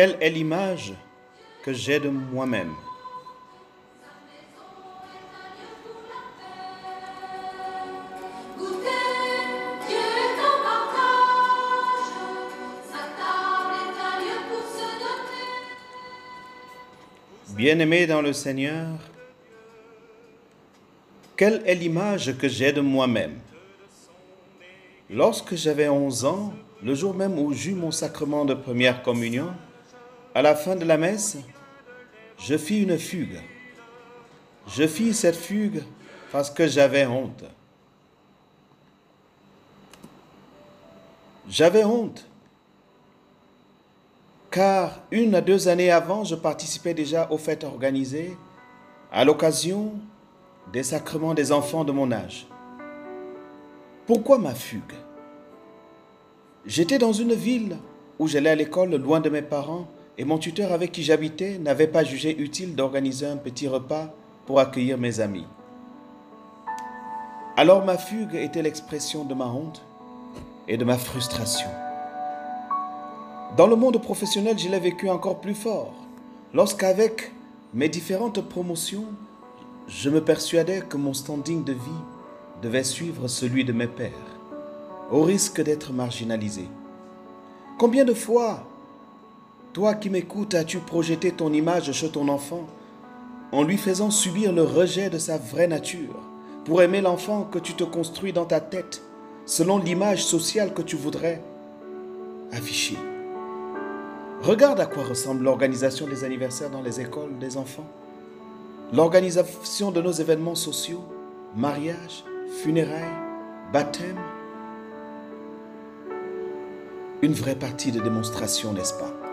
Quelle est l'image que j'ai de moi-même? Bien-aimé dans le Seigneur, quelle est l'image que j'ai de moi-même? Lorsque j'avais 11 ans, le jour même où j'eus mon sacrement de première communion, à la fin de la messe, je fis une fugue. Je fis cette fugue parce que j'avais honte. J'avais honte car une à deux années avant, je participais déjà aux fêtes organisées à l'occasion des sacrements des enfants de mon âge. Pourquoi ma fugue? J'étais dans une ville où j'allais à l'école loin de mes parents et mon tuteur avec qui j'habitais n'avait pas jugé utile d'organiser un petit repas pour accueillir mes amis. Alors ma fugue était l'expression de ma honte et de ma frustration. Dans le monde professionnel, je l'ai vécu encore plus fort. Lorsqu'avec mes différentes promotions, je me persuadais que mon standing de vie devait suivre celui de mes pairs, au risque d'être marginalisé. Combien de fois, toi qui m'écoutes, as-tu projeté ton image chez ton enfant? En lui faisant subir le rejet de sa vraie nature pour aimer l'enfant que tu te construis dans ta tête selon l'image sociale que tu voudrais afficher. Regarde à quoi ressemble l'organisation des anniversaires dans les écoles des enfants, l'organisation de nos événements sociaux, mariages, funérailles, baptêmes. Une vraie partie de démonstration, n'est-ce pas?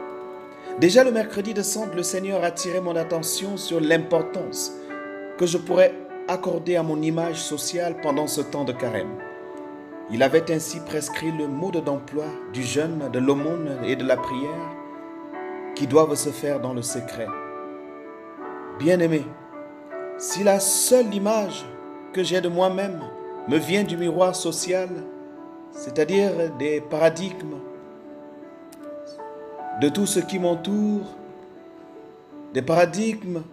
Déjà le mercredi de Cendre, le Seigneur a attiré mon attention sur l'importance que je pourrais accorder à mon image sociale pendant ce temps de carême. Il avait ainsi prescrit le mode d'emploi du jeûne, de l'aumône et de la prière qui doivent se faire dans le secret. Bien-aimé, si la seule image que j'ai de moi-même me vient du miroir social, c'est-à-dire des paradigmes, de tout ce qui m'entoure, des paradigmes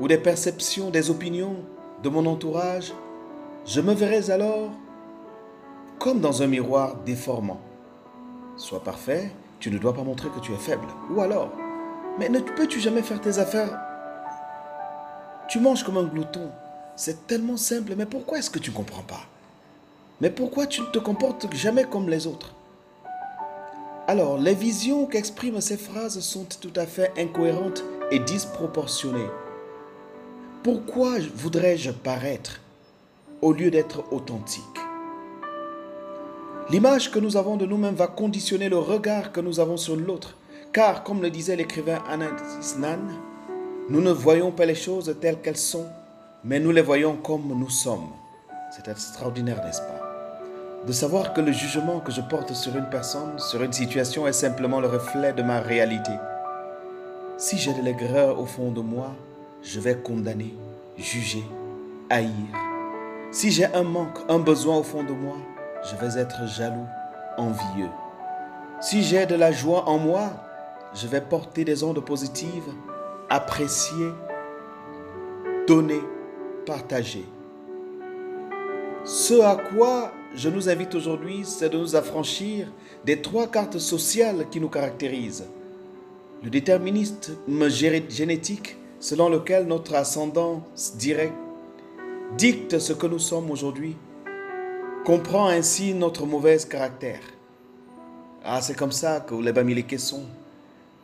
ou des perceptions, des opinions de mon entourage, je me verrais alors comme dans un miroir déformant. Sois parfait, tu ne dois pas montrer que tu es faible. Ou alors, mais ne peux-tu jamais faire tes affaires? Tu manges comme un glouton. C'est tellement simple, mais pourquoi est-ce que tu ne comprends pas? Mais pourquoi tu ne te comportes jamais comme les autres? Alors, les visions qu'expriment ces phrases sont tout à fait incohérentes et disproportionnées. Pourquoi voudrais-je paraître au lieu d'être authentique? L'image que nous avons de nous-mêmes va conditionner le regard que nous avons sur l'autre. Car, comme le disait l'écrivain Anaïs Nan, nous ne voyons pas les choses telles qu'elles sont, mais nous les voyons comme nous sommes. C'est extraordinaire, n'est-ce pas? De savoir que le jugement que je porte sur une personne, sur une situation, est simplement le reflet de ma réalité. Si j'ai de l'aigreur au fond de moi, je vais condamner, juger, haïr. Si j'ai un manque, un besoin au fond de moi, je vais être jaloux, envieux. Si j'ai de la joie en moi, je vais porter des ondes positives, apprécier, donner, partager. Ce à quoi je nous invite aujourd'hui, c'est de nous affranchir des trois cartes sociales qui nous caractérisent. Le déterminisme génétique selon lequel notre ascendance directe dicte ce que nous sommes aujourd'hui comprend ainsi notre mauvais caractère. Ah, c'est comme ça que les Bamileke sont.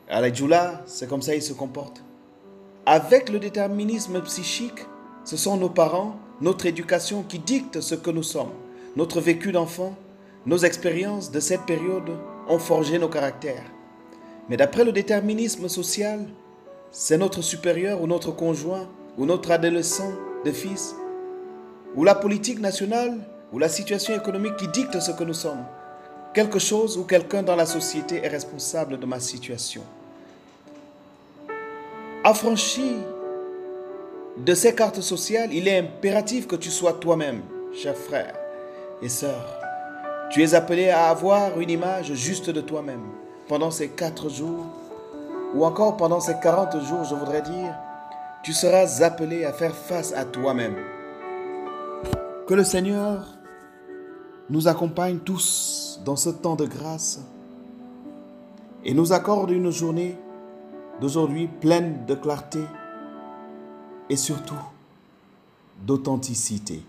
À la Djoula, c'est comme ça qu'ils se comportent. Avec le déterminisme psychique, ce sont nos parents, notre éducation qui dictent ce que nous sommes. Notre vécu d'enfant, nos expériences de cette période ont forgé nos caractères. Mais d'après le déterminisme social, c'est notre supérieur ou notre conjoint ou notre adolescent de fils ou la politique nationale ou la situation économique qui dicte ce que nous sommes. Quelque chose ou quelqu'un dans la société est responsable de ma situation. Affranchi de ces cartes sociales, il est impératif que tu sois toi-même, cher frère et sœur. Tu es appelé à avoir une image juste de toi-même pendant ces quatre jours ou encore pendant ces 40 jours, je voudrais dire, tu seras appelé à faire face à toi-même. Que le Seigneur nous accompagne tous dans ce temps de grâce et nous accorde une journée d'aujourd'hui pleine de clarté et surtout d'authenticité.